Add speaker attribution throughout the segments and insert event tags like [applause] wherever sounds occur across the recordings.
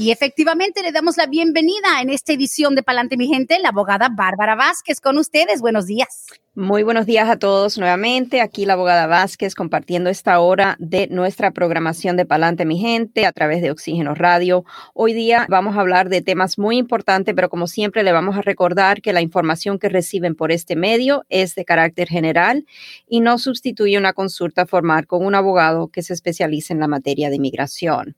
Speaker 1: Y efectivamente le damos la bienvenida en esta edición de Palante mi gente, la abogada Bárbara Vázquez con ustedes. Buenos días.
Speaker 2: Muy buenos días a todos nuevamente. Aquí la abogada Vázquez compartiendo esta hora de nuestra programación de Palante mi gente a través de Oxígeno Radio. Hoy día vamos a hablar de temas muy importantes, pero como siempre le vamos a recordar que la información que reciben por este medio es de carácter general y no sustituye una consulta formal con un abogado que se especialice en la materia de inmigración.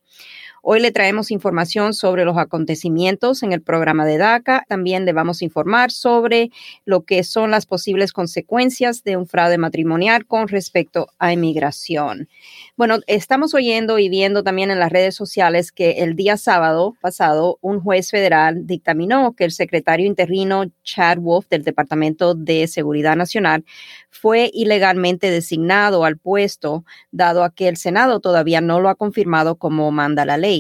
Speaker 2: Hoy le traemos información sobre los acontecimientos en el programa de DACA. También le vamos a informar sobre lo que son las posibles consecuencias de un fraude matrimonial con respecto a inmigración. Bueno, estamos oyendo y viendo también en las redes sociales que el día sábado pasado un juez federal dictaminó que el secretario interino Chad Wolf del Departamento de Seguridad Nacional fue ilegalmente designado al puesto, dado a que el Senado todavía no lo ha confirmado como manda la ley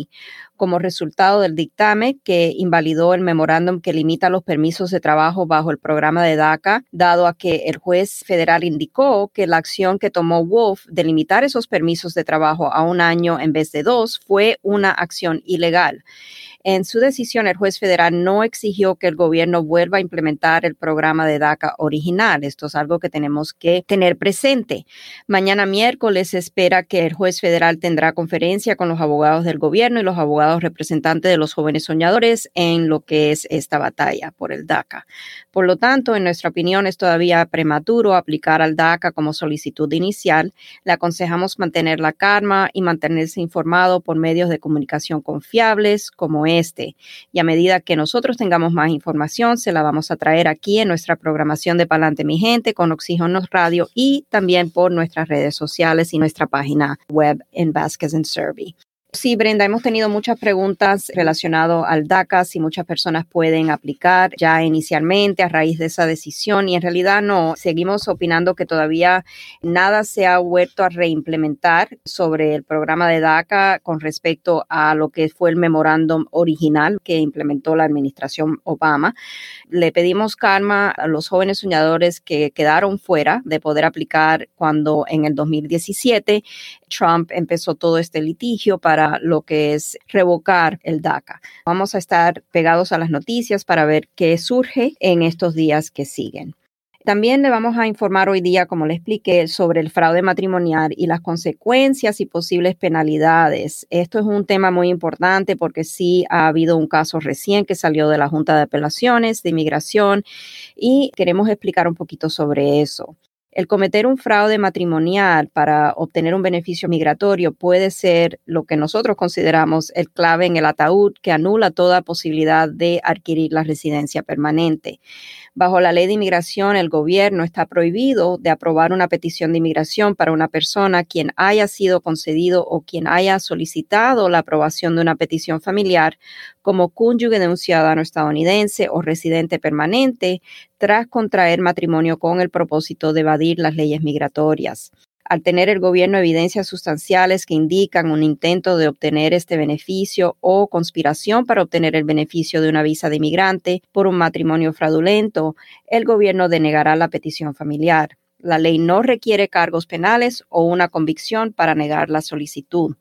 Speaker 2: como resultado del dictamen que invalidó el memorándum que limita los permisos de trabajo bajo el programa de DACA, dado a que el juez federal indicó que la acción que tomó Wolf de limitar esos permisos de trabajo a un año en vez de dos fue una acción ilegal. En su decisión, el juez federal no exigió que el gobierno vuelva a implementar el programa de DACA original. Esto es algo que tenemos que tener presente. Mañana miércoles se espera que el juez federal tendrá conferencia con los abogados del gobierno y los abogados representantes de los jóvenes soñadores en lo que es esta batalla por el DACA. Por lo tanto, en nuestra opinión, es todavía prematuro aplicar al DACA como solicitud inicial. Le aconsejamos mantener la calma y mantenerse informado por medios de comunicación confiables como este. Y a medida que nosotros tengamos más información, se la vamos a traer aquí en nuestra programación de Palante Mi Gente con Oxígeno Radio y también por nuestras redes sociales y nuestra página web en Vasquez and Servi. Sí, Brenda, hemos tenido muchas preguntas relacionadas al DACA, si muchas personas pueden aplicar ya inicialmente a raíz de esa decisión y en realidad no, seguimos opinando que todavía nada se ha vuelto a reimplementar sobre el programa de DACA con respecto a lo que fue el memorándum original que implementó la administración Obama. Le pedimos calma a los jóvenes soñadores que quedaron fuera de poder aplicar cuando en el 2017 Trump empezó todo este litigio para lo que es revocar el DACA. Vamos a estar pegados a las noticias para ver qué surge en estos días que siguen. También le vamos a informar hoy día, como le expliqué, sobre el fraude matrimonial y las consecuencias y posibles penalidades. Esto es un tema muy importante porque sí ha habido un caso recién que salió de la Junta de Apelaciones de Inmigración y queremos explicar un poquito sobre eso. El cometer un fraude matrimonial para obtener un beneficio migratorio puede ser lo que nosotros consideramos el clave en el ataúd que anula toda posibilidad de adquirir la residencia permanente. Bajo la ley de inmigración, el gobierno está prohibido de aprobar una petición de inmigración para una persona quien haya sido concedido o quien haya solicitado la aprobación de una petición familiar como cónyuge de un ciudadano estadounidense o residente permanente tras contraer matrimonio con el propósito de evadir las leyes migratorias al tener el gobierno evidencias sustanciales que indican un intento de obtener este beneficio o conspiración para obtener el beneficio de una visa de inmigrante por un matrimonio fraudulento, el gobierno denegará la petición familiar. La ley no requiere cargos penales o una convicción para negar la solicitud.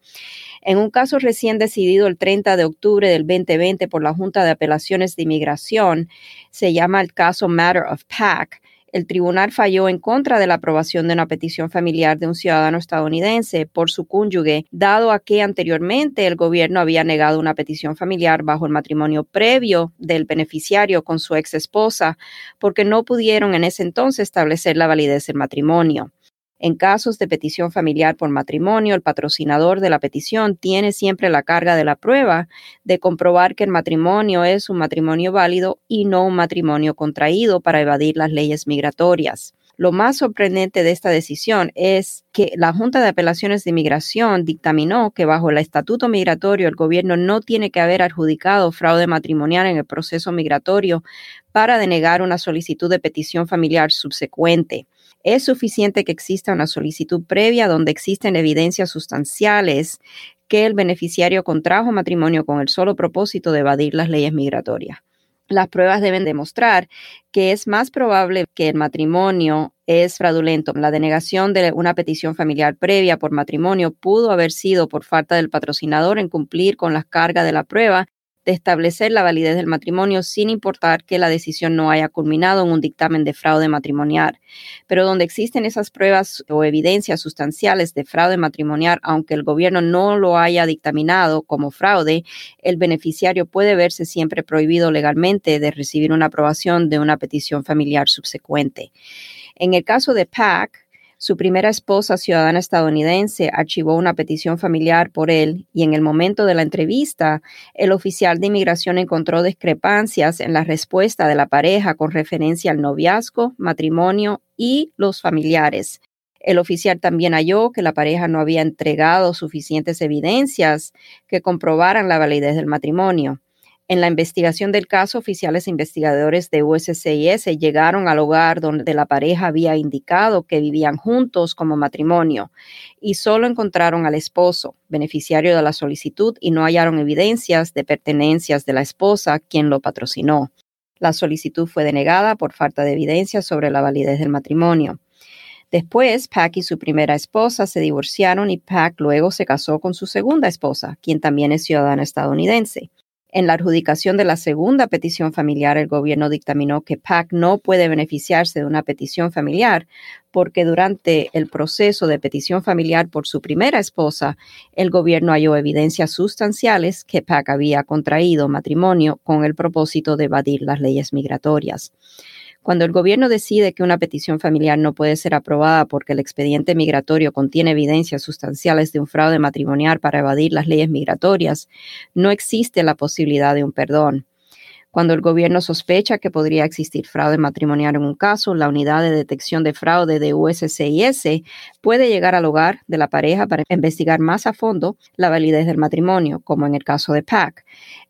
Speaker 2: En un caso recién decidido el 30 de octubre del 2020 por la Junta de Apelaciones de Inmigración, se llama el caso Matter of PAC, el tribunal falló en contra de la aprobación de una petición familiar de un ciudadano estadounidense por su cónyuge, dado a que anteriormente el gobierno había negado una petición familiar bajo el matrimonio previo del beneficiario con su ex esposa, porque no pudieron en ese entonces establecer la validez del matrimonio. En casos de petición familiar por matrimonio, el patrocinador de la petición tiene siempre la carga de la prueba de comprobar que el matrimonio es un matrimonio válido y no un matrimonio contraído para evadir las leyes migratorias. Lo más sorprendente de esta decisión es que la Junta de Apelaciones de Inmigración dictaminó que bajo el estatuto migratorio el gobierno no tiene que haber adjudicado fraude matrimonial en el proceso migratorio para denegar una solicitud de petición familiar subsecuente. Es suficiente que exista una solicitud previa donde existen evidencias sustanciales que el beneficiario contrajo matrimonio con el solo propósito de evadir las leyes migratorias. Las pruebas deben demostrar que es más probable que el matrimonio es fraudulento. La denegación de una petición familiar previa por matrimonio pudo haber sido por falta del patrocinador en cumplir con las cargas de la prueba de establecer la validez del matrimonio sin importar que la decisión no haya culminado en un dictamen de fraude matrimonial. Pero donde existen esas pruebas o evidencias sustanciales de fraude matrimonial, aunque el gobierno no lo haya dictaminado como fraude, el beneficiario puede verse siempre prohibido legalmente de recibir una aprobación de una petición familiar subsecuente. En el caso de PAC, su primera esposa, ciudadana estadounidense, archivó una petición familiar por él y en el momento de la entrevista, el oficial de inmigración encontró discrepancias en la respuesta de la pareja con referencia al noviazgo, matrimonio y los familiares. El oficial también halló que la pareja no había entregado suficientes evidencias que comprobaran la validez del matrimonio. En la investigación del caso, oficiales investigadores de USCIS llegaron al hogar donde la pareja había indicado que vivían juntos como matrimonio y solo encontraron al esposo, beneficiario de la solicitud, y no hallaron evidencias de pertenencias de la esposa, quien lo patrocinó. La solicitud fue denegada por falta de evidencia sobre la validez del matrimonio. Después, Pack y su primera esposa se divorciaron y Pack luego se casó con su segunda esposa, quien también es ciudadana estadounidense. En la adjudicación de la segunda petición familiar, el gobierno dictaminó que PAC no puede beneficiarse de una petición familiar porque durante el proceso de petición familiar por su primera esposa, el gobierno halló evidencias sustanciales que PAC había contraído matrimonio con el propósito de evadir las leyes migratorias. Cuando el gobierno decide que una petición familiar no puede ser aprobada porque el expediente migratorio contiene evidencias sustanciales de un fraude matrimonial para evadir las leyes migratorias, no existe la posibilidad de un perdón. Cuando el gobierno sospecha que podría existir fraude matrimonial en un caso, la unidad de detección de fraude de USCIS puede llegar al hogar de la pareja para investigar más a fondo la validez del matrimonio, como en el caso de PAC.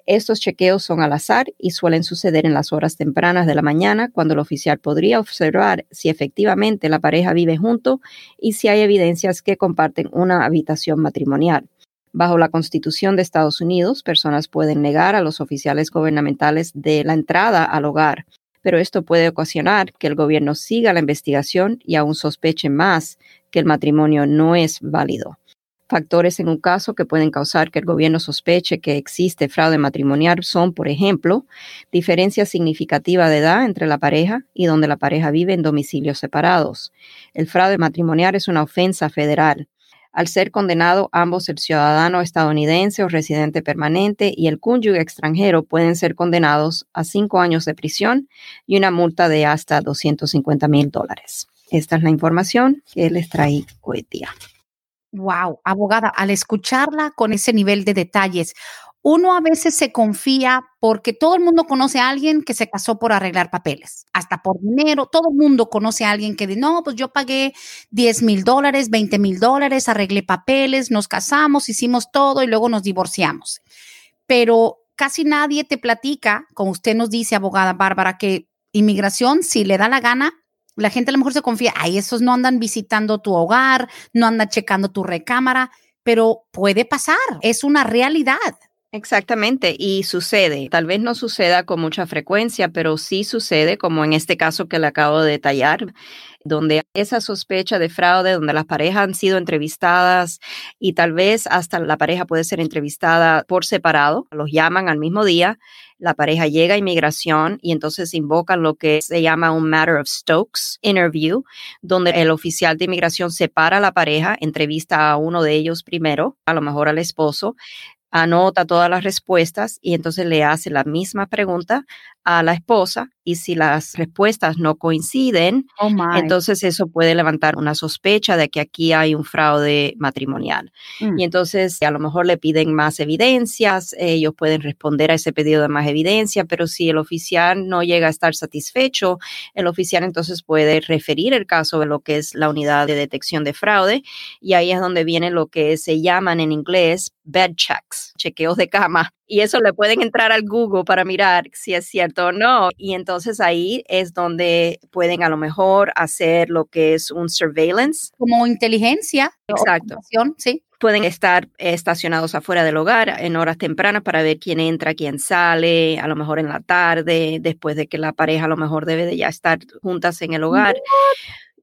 Speaker 2: Estos chequeos son al azar y suelen suceder en las horas tempranas de la mañana, cuando el oficial podría observar si efectivamente la pareja vive junto y si hay evidencias que comparten una habitación matrimonial. Bajo la Constitución de Estados Unidos, personas pueden negar a los oficiales gubernamentales de la entrada al hogar, pero esto puede ocasionar que el gobierno siga la investigación y aún sospeche más que el matrimonio no es válido. Factores en un caso que pueden causar que el gobierno sospeche que existe fraude matrimonial son, por ejemplo, diferencia significativa de edad entre la pareja y donde la pareja vive en domicilios separados. El fraude matrimonial es una ofensa federal. Al ser condenado, ambos el ciudadano estadounidense o residente permanente y el cónyuge extranjero pueden ser condenados a cinco años de prisión y una multa de hasta 250 mil dólares. Esta es la información que les traí hoy día.
Speaker 1: Wow, abogada, al escucharla con ese nivel de detalles, uno a veces se confía porque todo el mundo conoce a alguien que se casó por arreglar papeles, hasta por dinero. Todo el mundo conoce a alguien que dice, no, pues yo pagué 10 mil dólares, 20 mil dólares, arreglé papeles, nos casamos, hicimos todo y luego nos divorciamos. Pero casi nadie te platica, como usted nos dice, abogada Bárbara, que inmigración, si le da la gana, la gente a lo mejor se confía, ay, esos no andan visitando tu hogar, no andan checando tu recámara, pero puede pasar, es una realidad.
Speaker 2: Exactamente, y sucede. Tal vez no suceda con mucha frecuencia, pero sí sucede, como en este caso que le acabo de detallar, donde esa sospecha de fraude, donde las parejas han sido entrevistadas y tal vez hasta la pareja puede ser entrevistada por separado, los llaman al mismo día, la pareja llega a inmigración y entonces invocan lo que se llama un Matter of Stokes interview, donde el oficial de inmigración separa a la pareja, entrevista a uno de ellos primero, a lo mejor al esposo, anota todas las respuestas y entonces le hace la misma pregunta a la esposa y si las respuestas no coinciden,
Speaker 1: Oh
Speaker 2: entonces eso puede levantar una sospecha de que aquí hay un fraude matrimonial.
Speaker 1: Mm.
Speaker 2: Y entonces a lo mejor le piden más evidencias, ellos pueden responder a ese pedido de más evidencia, pero si el oficial no llega a estar satisfecho, el oficial entonces puede referir el caso a lo que es la unidad de detección de fraude y ahí es donde viene lo que se llaman en inglés bed checks, chequeos de cama. Y eso le pueden entrar al Google para mirar si es cierto o no. Y entonces ahí es donde pueden a lo mejor hacer lo que es un surveillance.
Speaker 1: Como inteligencia.
Speaker 2: Exacto.
Speaker 1: Sí.
Speaker 2: Pueden estar estacionados afuera del hogar en horas tempranas para ver quién entra, quién sale, a lo mejor en la tarde, después de que la pareja a lo mejor debe de ya estar juntas en el hogar.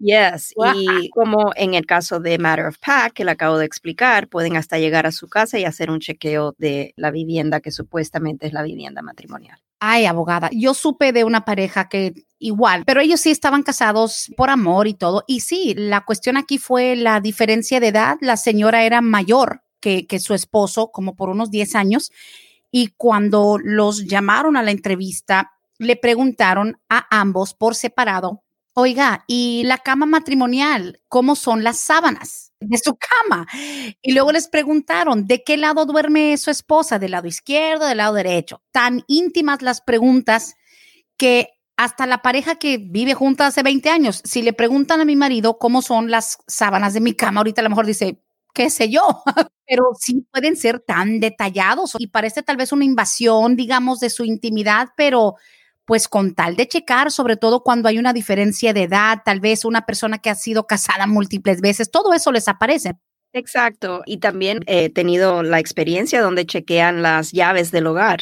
Speaker 2: Yes,
Speaker 1: Wow.
Speaker 2: y como en el caso de Matter of Fact, que le acabo de explicar, pueden hasta llegar a su casa y hacer un chequeo de la vivienda que supuestamente es la vivienda matrimonial.
Speaker 1: Ay, abogada, yo supe de una pareja que igual, pero ellos sí estaban casados por amor y todo. Y sí, la cuestión aquí fue la diferencia de edad. La señora era mayor que, que su esposo, como por unos 10 años. Y cuando los llamaron a la entrevista, le preguntaron a ambos por separado, oiga, ¿y la cama matrimonial? ¿Cómo son las sábanas de su cama? Y luego les preguntaron, ¿de qué lado duerme su esposa? ¿Del lado izquierdo, del lado derecho? Tan íntimas las preguntas que hasta la pareja que vive junta hace 20 años, si le preguntan a mi marido cómo son las sábanas de mi cama, ahorita a lo mejor dice, qué sé yo, [laughs] pero sí pueden ser tan detallados y parece tal vez una invasión, digamos, de su intimidad, pero pues con tal de checar, sobre todo cuando hay una diferencia de edad, tal vez una persona que ha sido casada [laughs] múltiples veces, todo eso les aparece.
Speaker 2: Exacto. Y también he tenido la experiencia donde chequean las llaves del hogar,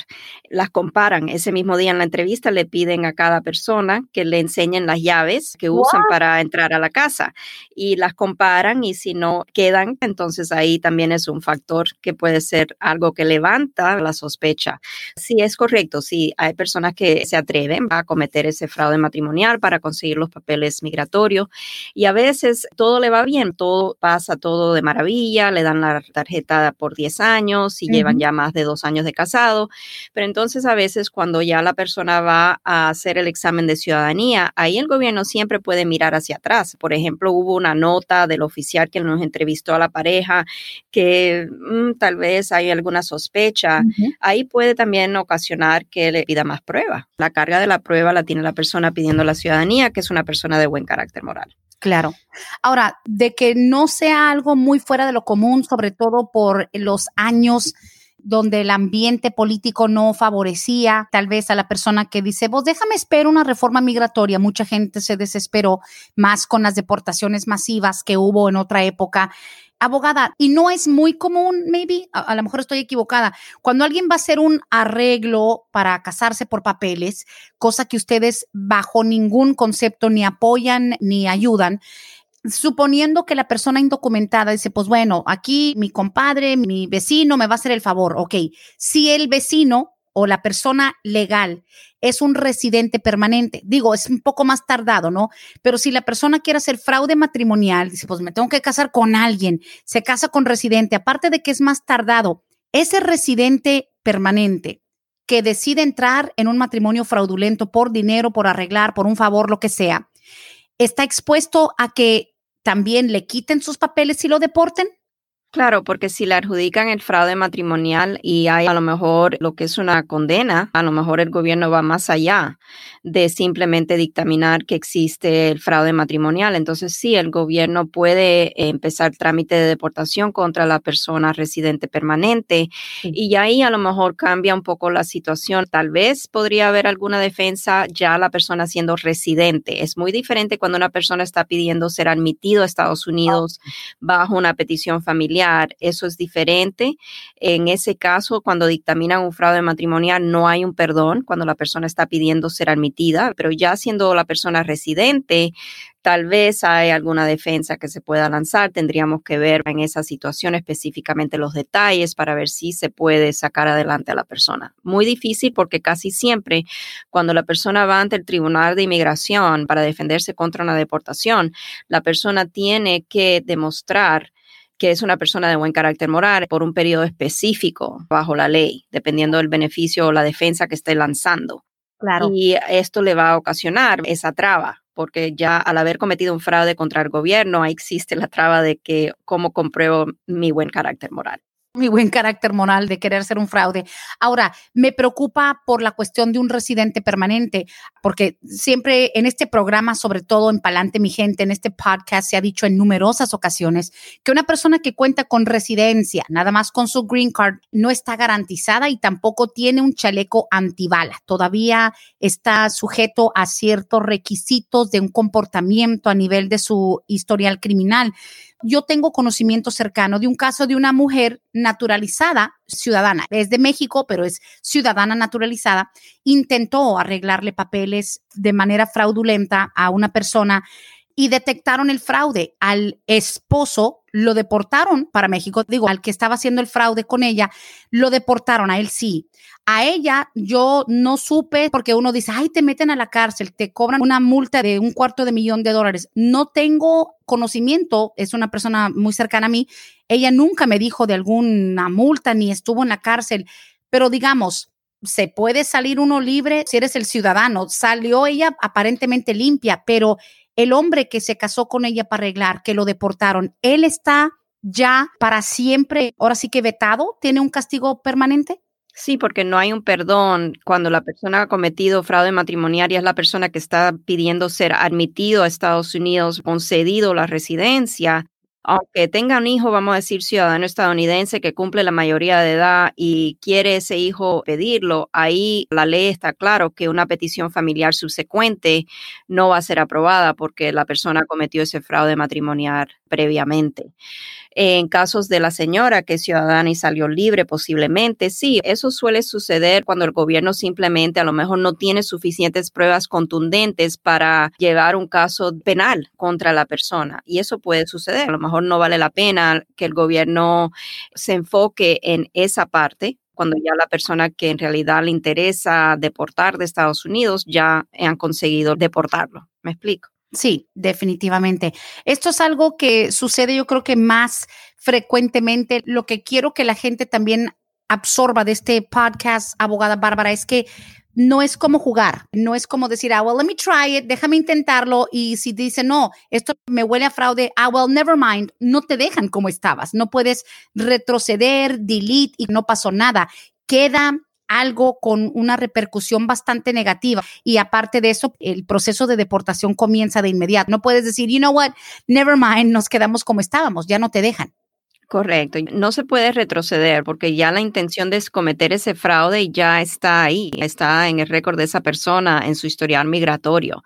Speaker 2: las comparan. Ese mismo día en la entrevista le piden a cada persona que le enseñen las llaves que usan para entrar a la casa y las comparan y si no quedan, entonces ahí también es un factor que puede ser algo que levanta la sospecha. Sí, es correcto. Sí, hay personas que se atreven a cometer ese fraude matrimonial para conseguir los papeles migratorios y a veces todo le va bien, todo pasa todo de maravilla, le dan la tarjeta por 10 años y llevan
Speaker 1: Ujú.
Speaker 2: ya más de dos años de casado, pero entonces a veces cuando ya la persona va a hacer el examen de ciudadanía, ahí el gobierno siempre puede mirar hacia atrás. Por ejemplo, hubo una nota del oficial que nos entrevistó a la pareja que mm, tal vez hay alguna sospecha. Ahí puede también ocasionar que le pida más pruebas. La carga de la prueba la tiene la persona pidiendo la ciudadanía, que es una persona de buen carácter moral.
Speaker 1: Claro. Ahora, de que no sea algo muy fuera de lo común, sobre todo por los años donde el ambiente político no favorecía tal vez a la persona que dice, vos déjame esperar una reforma migratoria. Mucha gente se desesperó más con las deportaciones masivas que hubo en otra época. Abogada, y no es muy común, maybe, a, a lo mejor estoy equivocada, cuando alguien va a hacer un arreglo para casarse por papeles, cosa que ustedes bajo ningún concepto ni apoyan ni ayudan, suponiendo que la persona indocumentada dice, pues bueno, aquí mi compadre, mi vecino me va a hacer el favor, ok, si el vecino o la persona legal es un residente permanente, digo, es un poco más tardado, ¿no? Pero si la persona quiere hacer fraude matrimonial, dice, pues me tengo que casar con alguien, se casa con residente, aparte de que es más tardado, ese residente permanente que decide entrar en un matrimonio fraudulento por dinero, por arreglar, por un favor, lo que sea, está expuesto a que también le quiten sus papeles y lo deporten?
Speaker 2: Claro, porque si le adjudican el fraude matrimonial y hay a lo mejor lo que es una condena, a lo mejor el gobierno va más allá de simplemente dictaminar que existe el fraude matrimonial. Entonces sí, el gobierno puede empezar trámite de deportación contra la persona residente permanente y ahí a lo mejor cambia un poco la situación. Tal vez podría haber alguna defensa ya la persona siendo residente. Es muy diferente cuando una persona está pidiendo ser admitido a Estados Unidos bajo una petición familiar. Eso es diferente. En ese caso, cuando dictaminan un fraude matrimonial, no hay un perdón cuando la persona está pidiendo ser admitida, pero ya siendo la persona residente, tal vez hay alguna defensa que se pueda lanzar. Tendríamos que ver en esa situación específicamente los detalles para ver si se puede sacar adelante a la persona. Muy difícil porque casi siempre cuando la persona va ante el Tribunal de Inmigración para defenderse contra una deportación, la persona tiene que demostrar que es una persona de buen carácter moral por un periodo específico bajo la ley, dependiendo del beneficio o la defensa que esté lanzando. Claro. Y esto le va a ocasionar esa traba, porque ya al haber cometido un fraude contra el gobierno, ahí existe la traba de que cómo compruebo mi buen carácter moral
Speaker 1: mi buen carácter moral de querer ser un fraude. Ahora, me preocupa por la cuestión de un residente permanente, porque siempre en este programa, sobre todo en Palante Mi Gente, en este podcast, se ha dicho en numerosas ocasiones que una persona que cuenta con residencia, nada más con su green card, no está garantizada y tampoco tiene un chaleco antibala. Todavía está sujeto a ciertos requisitos de un comportamiento a nivel de su historial criminal yo tengo conocimiento cercano de un caso de una mujer naturalizada, ciudadana, es de México, pero es ciudadana naturalizada, intentó arreglarle papeles de manera fraudulenta a una persona y detectaron el fraude. Al esposo lo deportaron para México, digo, al que estaba haciendo el fraude con ella, lo deportaron, a él sí. A ella yo no supe porque uno dice, ay, te meten a la cárcel, te cobran una multa de un cuarto de millón de dólares. No tengo conocimiento, es una persona muy cercana a mí, ella nunca me dijo de alguna multa ni estuvo en la cárcel, pero digamos, se puede salir uno libre si eres el ciudadano. Salió ella aparentemente limpia, pero el hombre que se casó con ella para arreglar, que lo deportaron, él está ya para siempre, ahora sí que vetado, tiene un castigo permanente.
Speaker 2: Sí, porque no hay un perdón cuando la persona ha cometido fraude matrimonial y es la persona que está pidiendo ser admitido a Estados Unidos, concedido la residencia aunque tenga un hijo, vamos a decir, ciudadano estadounidense que cumple la mayoría de edad y quiere ese hijo pedirlo, ahí la ley está claro que una petición familiar subsecuente no va a ser aprobada porque la persona cometió ese fraude matrimonial previamente. En casos de la señora que es ciudadana y salió libre posiblemente, sí, eso suele suceder cuando el gobierno simplemente a lo mejor no tiene suficientes pruebas contundentes para llevar un caso penal contra la persona. Y eso puede suceder. A lo mejor no vale la pena que el gobierno se enfoque en esa parte cuando ya la persona que en realidad le interesa deportar de Estados Unidos ya han conseguido deportarlo. ¿Me explico?
Speaker 1: Sí, definitivamente. Esto es algo que sucede yo creo que más frecuentemente. Lo que quiero que la gente también absorba de este podcast, abogada Bárbara, es que no es como jugar, no es como decir, ah, well, let me try it, déjame intentarlo. Y si dice, no, esto me huele a fraude, ah, well, never mind, no te dejan como estabas. No puedes retroceder, delete y no pasó nada. Queda algo con una repercusión bastante negativa. Y aparte de eso, el proceso de deportación comienza de inmediato. No puedes decir, you know what, never mind, nos quedamos como estábamos, ya no te dejan.
Speaker 2: Correcto. No se puede retroceder porque ya la intención de cometer ese fraude ya está ahí, está en el récord de esa persona, en su historial migratorio.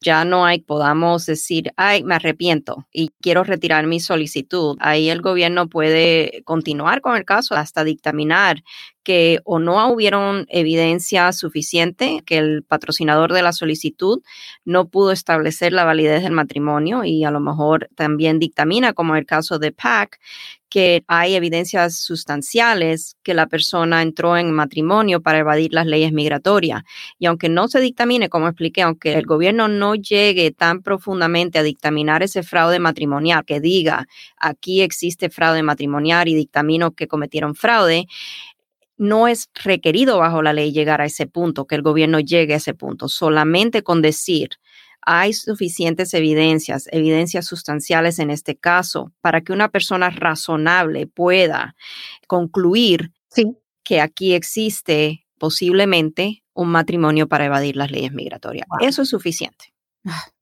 Speaker 2: Ya no hay, podamos decir, ay, me arrepiento y quiero retirar mi solicitud. Ahí el gobierno puede continuar con el caso hasta dictaminar que o no hubieron evidencia suficiente, que el patrocinador de la solicitud no pudo establecer la validez del matrimonio y a lo mejor también dictamina, como el caso de PAC, que hay evidencias sustanciales que la persona entró en matrimonio para evadir las leyes migratorias. Y aunque no se dictamine, como expliqué, aunque el gobierno no llegue tan profundamente a dictaminar ese fraude matrimonial, que diga aquí existe fraude matrimonial y dictamino que cometieron fraude, no es requerido bajo la ley llegar a ese punto, que el gobierno llegue a ese punto. Solamente con decir, hay suficientes evidencias, evidencias sustanciales en este caso, para que una persona razonable pueda concluir que aquí existe posiblemente un matrimonio para evadir las leyes migratorias. Eso es suficiente.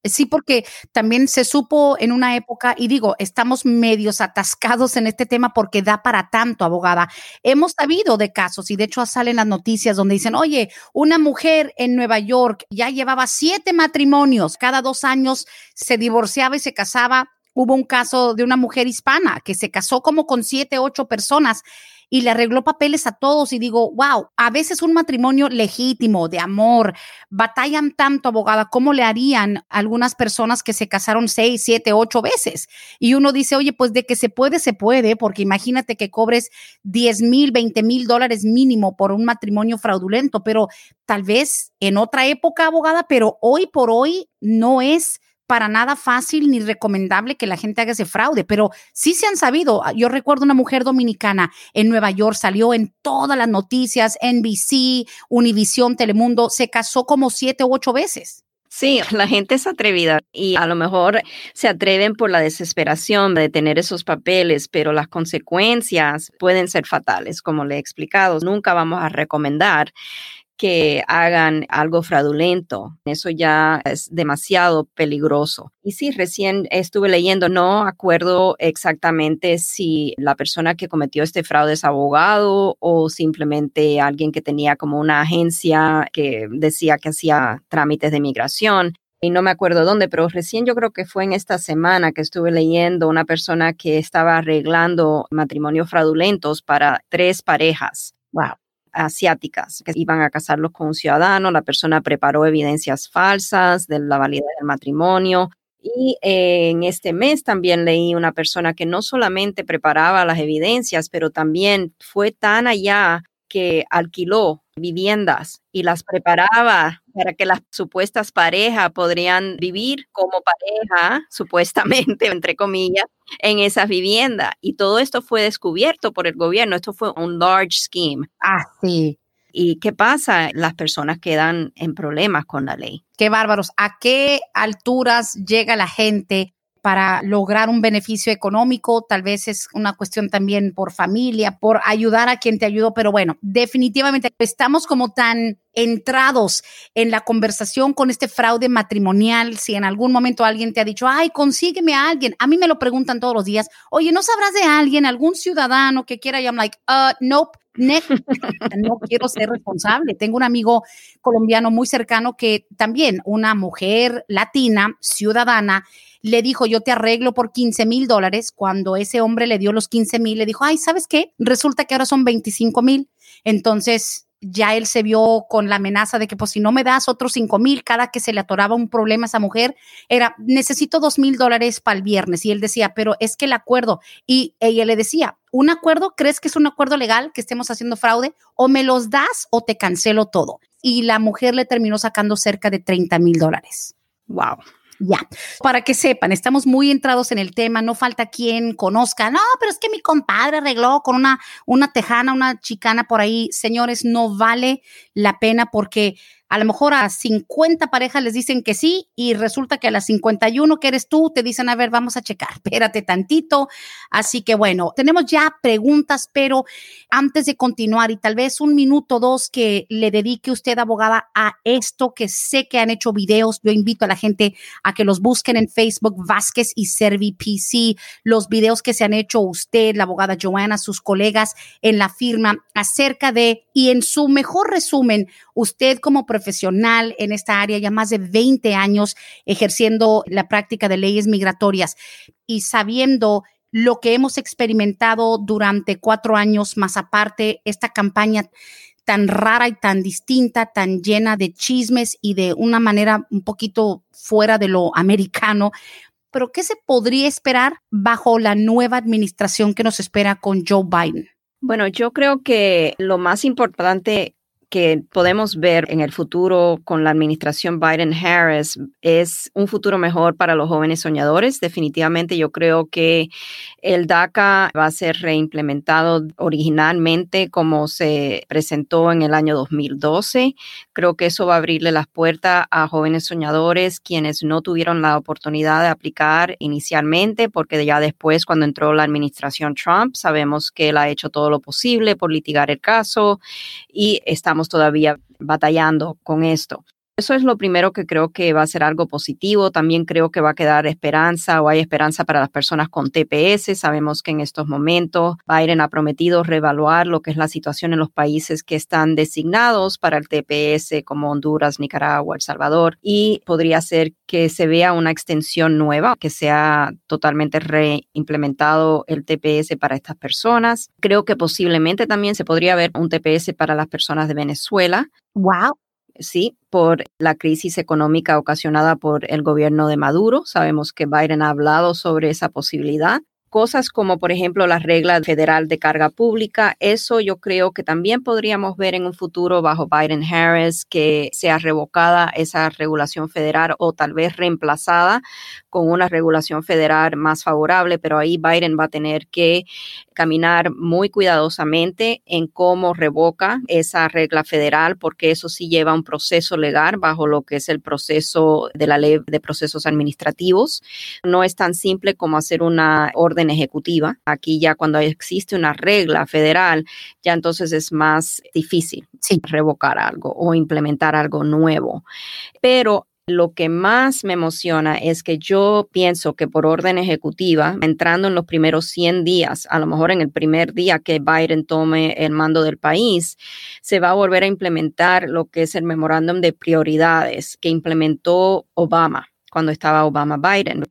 Speaker 1: Sí, porque también se supo en una época, y digo, estamos medios atascados en este tema porque da para tanto, abogada. Hemos sabido de casos, y de hecho salen las noticias donde dicen, oye, una mujer en Nueva York ya llevaba siete matrimonios, cada dos años se divorciaba y se casaba. Hubo un caso de una mujer hispana que se casó como con siete, ocho personas y le arregló papeles a todos y digo, wow, a veces un matrimonio legítimo, de amor, batallan tanto, abogada, como le harían algunas personas que se casaron seis, siete, ocho veces. Y uno dice, oye, pues de que se puede, se puede, porque imagínate que cobres 10 mil, 20 mil dólares mínimo por un matrimonio fraudulento, pero tal vez en otra época, abogada, pero hoy por hoy no es para nada fácil ni recomendable que la gente haga ese fraude, pero sí se han sabido. Yo recuerdo una mujer dominicana en Nueva York, salió en todas las noticias, NBC, Univision, Telemundo, se casó como siete u ocho veces.
Speaker 2: Sí, la gente es atrevida y a lo mejor se atreven por la desesperación de tener esos papeles, pero las consecuencias pueden ser fatales, como le he explicado. Nunca vamos a recomendar que hagan algo fraudulento. Eso ya es demasiado peligroso. Y sí, recién estuve leyendo, no acuerdo exactamente si la persona que cometió este fraude es abogado o simplemente alguien que tenía como una agencia que decía que hacía trámites de migración y no me acuerdo dónde, pero recién yo creo que fue en esta semana que estuve leyendo una persona que estaba arreglando matrimonios fraudulentos para tres parejas. Wow asiáticas que iban a casarlos con un ciudadano, la persona preparó evidencias falsas de la validez del matrimonio. Y en este mes también leí una persona que no solamente preparaba las evidencias, pero también fue tan allá que alquiló viviendas y las preparaba para que las supuestas parejas podrían vivir como pareja, [laughs] supuestamente, entre comillas, en esas viviendas. Y todo esto fue descubierto por el gobierno. Esto fue un large scheme.
Speaker 1: Ah, sí.
Speaker 2: ¿Y qué pasa? Las personas quedan en problemas con la ley.
Speaker 1: Qué bárbaros. ¿A qué alturas llega la gente para lograr un beneficio económico, tal vez es una cuestión también por familia, por ayudar a quien te ayudó, pero bueno, definitivamente estamos como tan entrados en la conversación con este fraude matrimonial, si en algún momento alguien te ha dicho, ay, consígueme a alguien, a mí me lo preguntan todos los días, oye, ¿no sabrás de alguien, algún ciudadano que quiera? Y I'm like, uh, nope, [laughs] no quiero ser responsable. Tengo un amigo colombiano muy cercano que también, una mujer latina, ciudadana, le dijo, yo te arreglo por 15 mil dólares. Cuando ese hombre le dio los 15 mil, le dijo, ay, ¿sabes qué? Resulta que ahora son 25 mil. Entonces ya él se vio con la amenaza de que pues si no me das otros 5 mil cada que se le atoraba un problema a esa mujer, era necesito 2 mil dólares para el viernes. Y él decía, pero es que el acuerdo, y ella le decía, ¿un acuerdo crees que es un acuerdo legal que estemos haciendo fraude? O me los das o te cancelo todo. Y la mujer le terminó sacando cerca de 30 mil dólares.
Speaker 2: Wow.
Speaker 1: Ya, para que sepan, estamos muy entrados en el tema, no falta quien conozca, no, pero es que mi compadre arregló con una, una tejana, una chicana por ahí. Señores, no vale la pena porque a lo mejor a 50 parejas les dicen que sí y resulta que a las 51 que eres tú te dicen, a ver, vamos a checar, [laughs] espérate tantito. Así que bueno, tenemos ya preguntas, pero antes de continuar y tal vez un minuto o dos que le dedique usted, abogada, a esto que sé que han hecho videos, yo invito a la gente a que los busquen en Facebook, Vázquez y Servi PC, los videos que se han hecho usted, la abogada Joana, sus colegas en la firma acerca de, y en su mejor resumen, usted como profesional, en esta área, ya más de 20 años ejerciendo la práctica de leyes migratorias y sabiendo lo que hemos experimentado durante cuatro años, más aparte esta campaña tan rara y tan distinta, tan llena de chismes y de una manera un poquito fuera de lo americano. Pero, ¿qué se podría esperar bajo la nueva administración que nos espera con Joe Biden?
Speaker 2: Bueno, yo creo que lo más importante que podemos ver en el futuro con la administración Biden-Harris es un futuro mejor para los jóvenes soñadores. Definitivamente yo creo que el DACA va a ser reimplementado originalmente como se presentó en el año 2012. Creo que eso va a abrirle las puertas a jóvenes soñadores quienes no tuvieron la oportunidad de aplicar inicialmente porque ya después cuando entró la administración Trump sabemos que él ha hecho todo lo posible por litigar el caso y estamos todavía batallando con esto. Eso es lo primero que creo que va a ser algo positivo. También creo que va a quedar esperanza o hay esperanza para las personas con TPS. Sabemos que en estos momentos Biden ha prometido reevaluar lo que es la situación en los países que están designados para el TPS como Honduras, Nicaragua, El Salvador y podría ser que se vea una extensión nueva, que sea totalmente reimplementado el TPS para estas personas. Creo que posiblemente también se podría ver un TPS para las personas de Venezuela.
Speaker 1: Wow
Speaker 2: sí, por la crisis económica ocasionada por el gobierno de Maduro. Sabemos que Biden ha hablado sobre esa posibilidad cosas como, por ejemplo, la regla federal de carga pública, eso yo creo que también podríamos ver en un futuro bajo Biden-Harris que sea revocada esa regulación federal o tal vez reemplazada con una regulación federal más favorable, pero ahí Biden va a tener que caminar muy cuidadosamente en cómo revoca esa regla federal, porque eso sí lleva un proceso legal bajo lo que es el proceso de la ley de procesos administrativos. No es tan simple como hacer una orden ejecutiva. Aquí ya cuando existe una regla federal, ya entonces es más difícil revocar algo o implementar algo nuevo. Pero lo que más me emociona es que yo pienso que por orden ejecutiva, entrando en los primeros 100 días, a lo mejor en el primer día que Biden tome el mando del país, se va a volver a implementar lo que es el memorándum de prioridades que implementó Obama cuando estaba Obama Biden.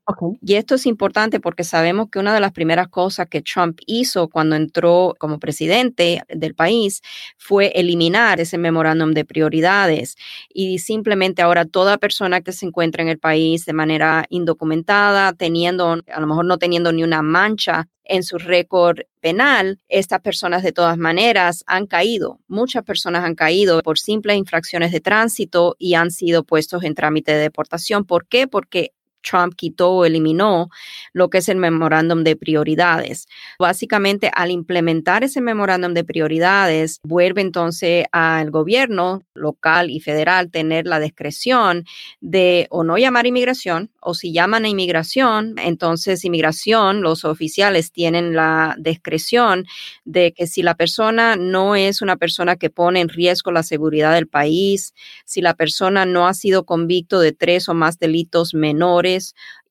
Speaker 2: Y esto es importante porque sabemos que una de las primeras cosas que Trump hizo cuando entró como presidente del país fue eliminar ese memorándum de prioridades y simplemente ahora toda persona que se encuentra en el país de manera indocumentada, teniendo, a lo mejor no teniendo ni una mancha en su récord penal, estas personas de todas maneras han caído. Muchas personas han caído por simples infracciones de tránsito y han sido puestos en trámite de deportación. ¿Por qué? Porque Trump quitó o eliminó lo que es el memorándum de prioridades. Básicamente, al implementar ese memorándum de prioridades, vuelve entonces al gobierno local y federal tener la discreción de o no llamar inmigración, o si llaman a inmigración, entonces inmigración, los oficiales tienen la discreción de que si la persona no es una persona que pone en riesgo la seguridad del país, si la persona no ha sido convicto de tres o más delitos menores,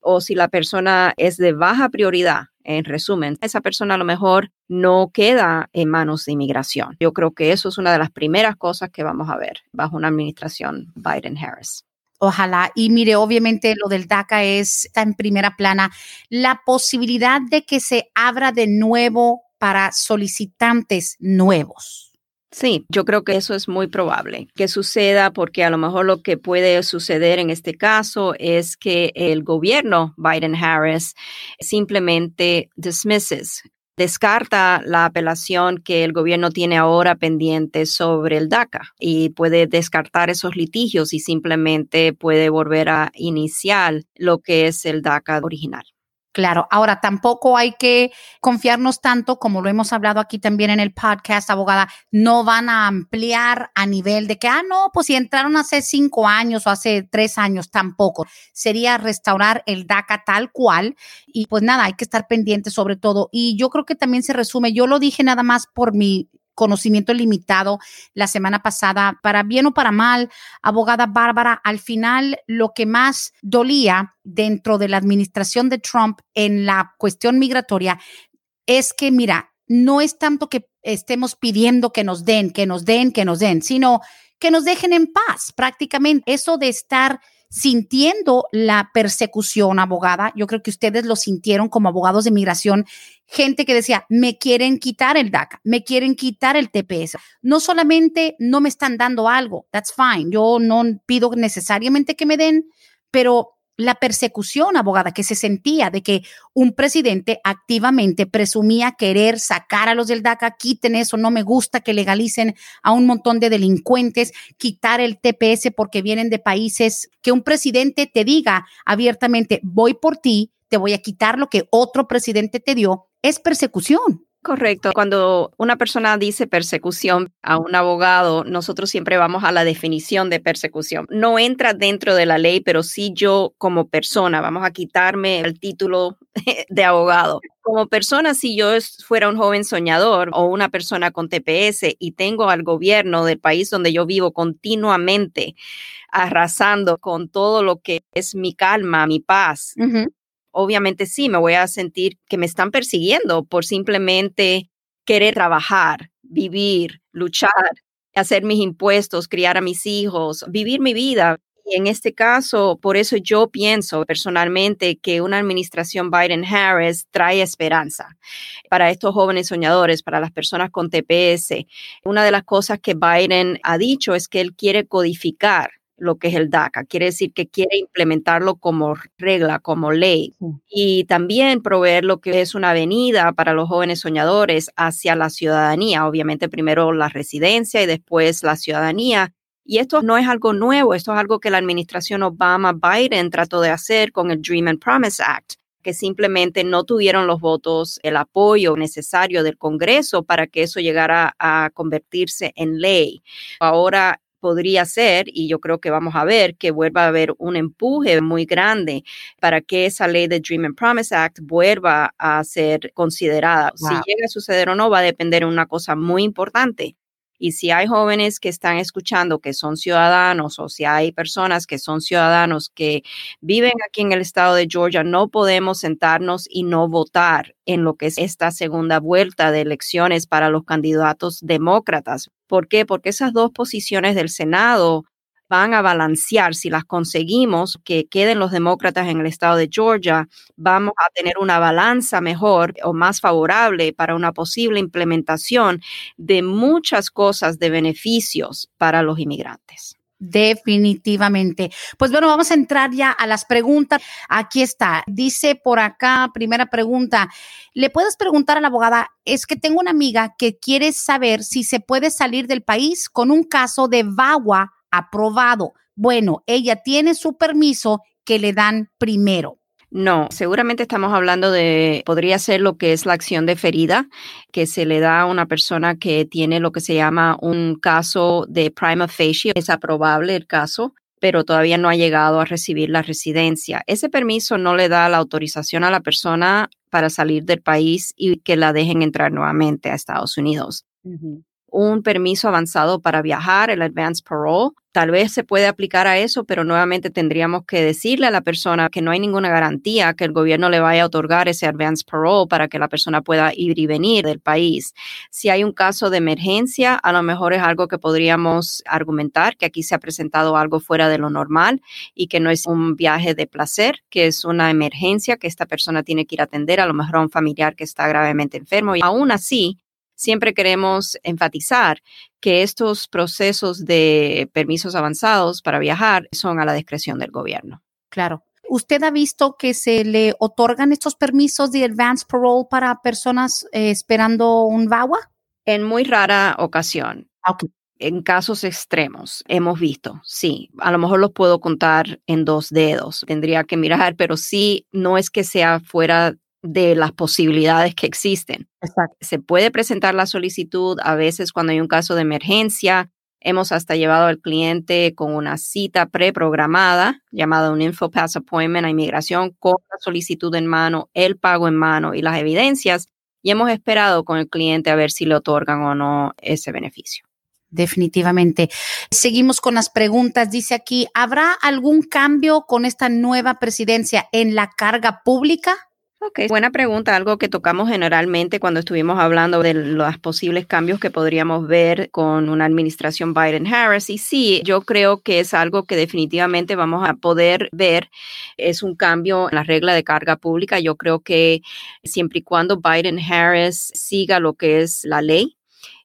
Speaker 2: o si la persona es de baja prioridad, en resumen, esa persona a lo mejor no queda en manos de inmigración. Yo creo que eso es una de las primeras cosas que vamos a ver bajo una administración Biden-Harris.
Speaker 1: Ojalá. Y mire, obviamente lo del DACA es, está en primera plana. La posibilidad de que se abra de nuevo para solicitantes nuevos.
Speaker 2: Sí, yo creo que eso es muy probable que suceda porque a lo mejor lo que puede suceder en este caso es que el gobierno Biden-Harris simplemente dismisses descarta la apelación que el gobierno tiene ahora pendiente sobre el DACA y puede descartar esos litigios y simplemente puede volver a iniciar lo que es el DACA original.
Speaker 1: Claro, ahora tampoco hay que confiarnos tanto, como lo hemos hablado aquí también en el podcast, abogada, no van a ampliar a nivel de que, ah, no, pues si entraron hace cinco años o hace tres años, tampoco. Sería restaurar el DACA tal cual y pues nada, hay que estar pendiente sobre todo. Y yo creo que también se resume, yo lo dije nada más por mi conocimiento limitado la semana pasada, para bien o para mal, abogada Bárbara, al final lo que más dolía dentro de la administración de Trump en la cuestión migratoria es que, mira, no es tanto que estemos pidiendo que nos den, que nos den, que nos den, sino que nos dejen en paz prácticamente. Eso de estar sintiendo la persecución abogada. Yo creo que ustedes lo sintieron como abogados de migración, gente que decía, me quieren quitar el DACA, me quieren quitar el TPS. No solamente no me están dando algo, that's fine, yo no pido necesariamente que me den, pero la persecución, abogada, que se sentía de que un presidente activamente presumía querer sacar a los del DACA, quiten eso, no me gusta que legalicen a un montón de delincuentes, quitar el TPS porque vienen de países que un presidente te diga abiertamente, voy por ti, te voy a quitar lo que otro presidente te dio, es persecución.
Speaker 2: Correcto. Cuando una persona dice persecución a un abogado, nosotros siempre vamos a la definición de persecución. No entra dentro de la ley, pero sí yo como persona, vamos a quitarme el título [laughs] de abogado. Como persona, si yo fuera un joven soñador o una persona con TPS y tengo al gobierno del país donde yo vivo continuamente arrasando con todo lo que es mi calma, mi paz, obviamente sí, me voy a sentir que me están persiguiendo por simplemente querer trabajar, vivir, luchar, hacer mis impuestos, criar a mis hijos, vivir mi vida. Y en este caso, por eso yo pienso personalmente que una administración Biden-Harris trae esperanza para estos jóvenes soñadores, para las personas con TPS. Una de las cosas que Biden ha dicho es que él quiere codificar lo que es el DACA. Quiere decir que quiere implementarlo como regla, como ley. Y también proveer lo que es una avenida para los jóvenes soñadores hacia la ciudadanía. Obviamente primero la residencia y después la ciudadanía. Y esto no es algo nuevo, esto es algo que la administración Obama-Biden trató de hacer con el Dream and Promise Act que simplemente no tuvieron los votos, el apoyo necesario del Congreso para que eso llegara a convertirse en ley. Ahora podría ser, y yo creo que vamos a ver, que vuelva a haber un empuje muy grande para que esa ley de Dream and Promise Act vuelva a ser considerada. Si llega a suceder o no va a depender de una cosa muy importante, y si hay jóvenes que están escuchando que son ciudadanos o si hay personas que son ciudadanos que viven aquí en el estado de Georgia, no podemos sentarnos y no votar en lo que es esta segunda vuelta de elecciones para los candidatos demócratas. ¿Por qué? Porque esas dos posiciones del Senado van a balancear, si las conseguimos que queden los demócratas en el estado de Georgia, vamos a tener una balanza mejor o más favorable para una posible implementación de muchas cosas de beneficios para los inmigrantes.
Speaker 1: Definitivamente. Pues bueno, vamos a entrar ya a las preguntas. Aquí está. Dice por acá, primera pregunta. ¿Le puedes preguntar a la abogada? Es que tengo una amiga que quiere saber si se puede salir del país con un caso de VAWA aprobado. Bueno, ella tiene su permiso que le dan primero.
Speaker 2: No, seguramente estamos hablando de, podría ser lo que es la acción de ferida, que se le da a una persona que tiene lo que se llama un caso de prima facie. Es aprobable el caso, pero todavía no ha llegado a recibir la residencia. Ese permiso no le da la autorización a la persona para salir del país y que la dejen entrar nuevamente a Estados Unidos un permiso avanzado para viajar, el advance parole. Tal vez se puede aplicar a eso, pero nuevamente tendríamos que decirle a la persona que no hay ninguna garantía que el gobierno le vaya a otorgar ese advance parole para que la persona pueda ir y venir del país. Si hay un caso de emergencia, a lo mejor es algo que podríamos argumentar que aquí se ha presentado algo fuera de lo normal y que no es un viaje de placer, que es una emergencia que esta persona tiene que ir a atender, a lo mejor a un familiar que está gravemente enfermo. Y aún así, siempre queremos enfatizar que estos procesos de permisos avanzados para viajar son a la discreción del gobierno.
Speaker 1: Claro. ¿Usted ha visto que se le otorgan estos permisos de advance parole para personas eh, esperando un VAWA?
Speaker 2: En muy rara ocasión.
Speaker 1: Ah,
Speaker 2: en casos extremos hemos visto, sí, a lo mejor los puedo contar en dos dedos, tendría que mirar, pero sí, no es que sea fuera de las posibilidades que existen. Se puede presentar la solicitud a veces cuando hay un caso de emergencia. Hemos hasta llevado al cliente con una cita preprogramada llamada un InfoPass Appointment a inmigración con la solicitud en mano, el pago en mano y las evidencias y hemos esperado con el cliente a ver si le otorgan o no ese beneficio.
Speaker 1: Definitivamente. Seguimos con las preguntas. Dice aquí, ¿habrá algún cambio con esta nueva presidencia en la carga pública?
Speaker 2: Ok, buena pregunta, algo que tocamos generalmente cuando estuvimos hablando de los posibles cambios que podríamos ver con una administración Biden-Harris. Y sí, yo creo que es algo que definitivamente vamos a poder ver. Es un cambio en la regla de carga pública. Yo creo que siempre y cuando Biden-Harris siga lo que es la ley,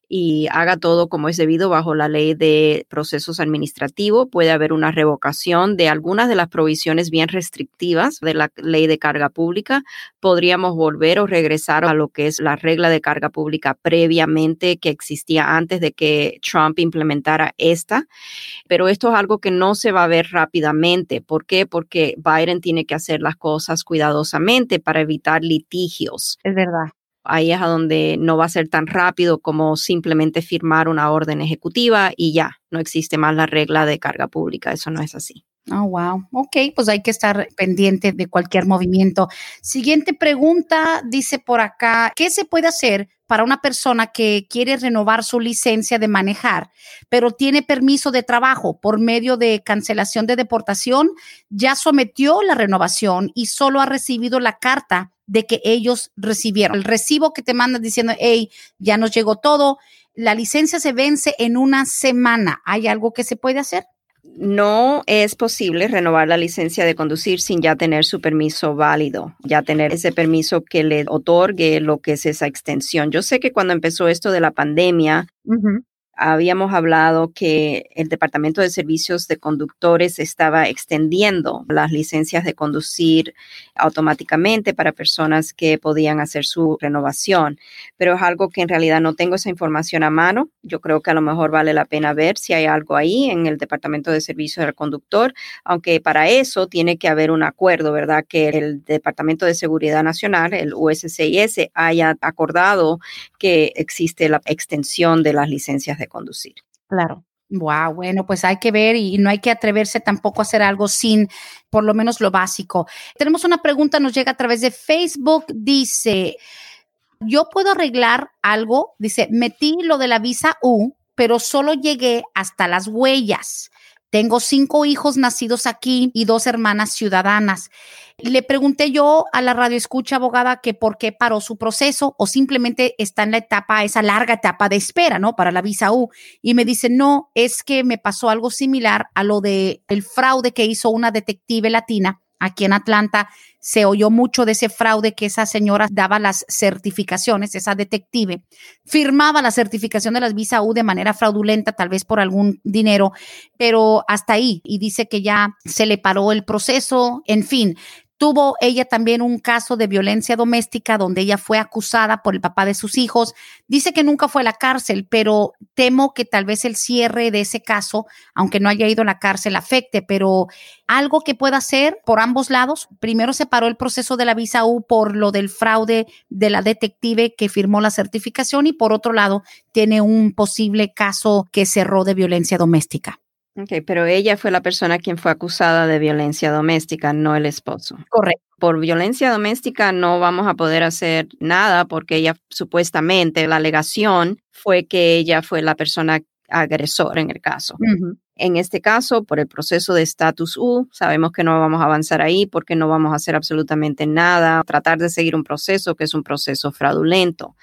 Speaker 2: y haga todo como es debido bajo la ley de procesos administrativos. Puede haber una revocación de algunas de las provisiones bien restrictivas de la ley de carga pública. Podríamos volver o regresar a lo que es la regla de carga pública previamente que existía antes de que Trump implementara esta. Pero esto es algo que no se va a ver rápidamente. ¿Por qué? Porque Biden tiene que hacer las cosas cuidadosamente para evitar litigios.
Speaker 1: Es verdad
Speaker 2: ahí es a donde no va a ser tan rápido como simplemente firmar una orden ejecutiva y ya, no existe más la regla de carga pública, eso no es así.
Speaker 1: Oh, wow. Ok, pues hay que estar pendiente de cualquier movimiento. Siguiente pregunta, dice por acá, ¿qué se puede hacer para una persona que quiere renovar su licencia de manejar, pero tiene permiso de trabajo por medio de cancelación de deportación? Ya sometió la renovación y solo ha recibido la carta de que ellos recibieron. El recibo que te mandan diciendo, hey, ya nos llegó todo, la licencia se vence en una semana. ¿Hay algo que se puede hacer?
Speaker 2: No es posible renovar la licencia de conducir sin ya tener su permiso válido, ya tener ese permiso que le otorgue lo que es esa extensión. Yo sé que cuando empezó esto de la pandemia, habíamos hablado que el Departamento de Servicios de Conductores estaba extendiendo las licencias de conducir automáticamente para personas que podían hacer su renovación, pero es algo que en realidad no tengo esa información a mano. Yo creo que a lo mejor vale la pena ver si hay algo ahí en el Departamento de Servicios del Conductor, aunque para eso tiene que haber un acuerdo, ¿verdad? Que el Departamento de Seguridad Nacional, el USCIS, haya acordado que existe la extensión de las licencias de conducir.
Speaker 1: Claro. Wow, bueno, pues hay que ver y no hay que atreverse tampoco a hacer algo sin por lo menos lo básico. Tenemos una pregunta, nos llega a través de Facebook, dice, yo puedo arreglar algo, dice, metí lo de la visa U, pero solo llegué hasta las huellas. Tengo cinco hijos nacidos aquí y dos hermanas ciudadanas. Le pregunté yo a la radio escucha abogada que por qué paró su proceso o simplemente está en la etapa, esa larga etapa de espera, ¿no? Para la visa U. Y me dice, no, es que me pasó algo similar a lo de el fraude que hizo una detective latina aquí en Atlanta se oyó mucho de ese fraude que esa señora daba las certificaciones, esa detective, firmaba la certificación de las visa U de manera fraudulenta, tal vez por algún dinero, pero hasta ahí, y dice que ya se le paró el proceso, en fin, Tuvo ella también un caso de violencia doméstica donde ella fue acusada por el papá de sus hijos. Dice que nunca fue a la cárcel, pero temo que tal vez el cierre de ese caso, aunque no haya ido a la cárcel, afecte, pero algo que pueda hacer por ambos lados. Primero se paró el proceso de la visa U por lo del fraude de la detective que firmó la certificación y por otro lado tiene un posible caso que cerró de violencia doméstica.
Speaker 2: Ok, pero ella fue la persona quien fue acusada de violencia doméstica, no el esposo.
Speaker 1: Correcto.
Speaker 2: Por violencia doméstica no vamos a poder hacer nada porque ella supuestamente, la alegación fue que ella fue la persona agresora en el caso. En este caso, por el proceso de status U, sabemos que no vamos a avanzar ahí porque no vamos a hacer absolutamente nada, tratar de seguir un proceso que es un proceso fraudulento.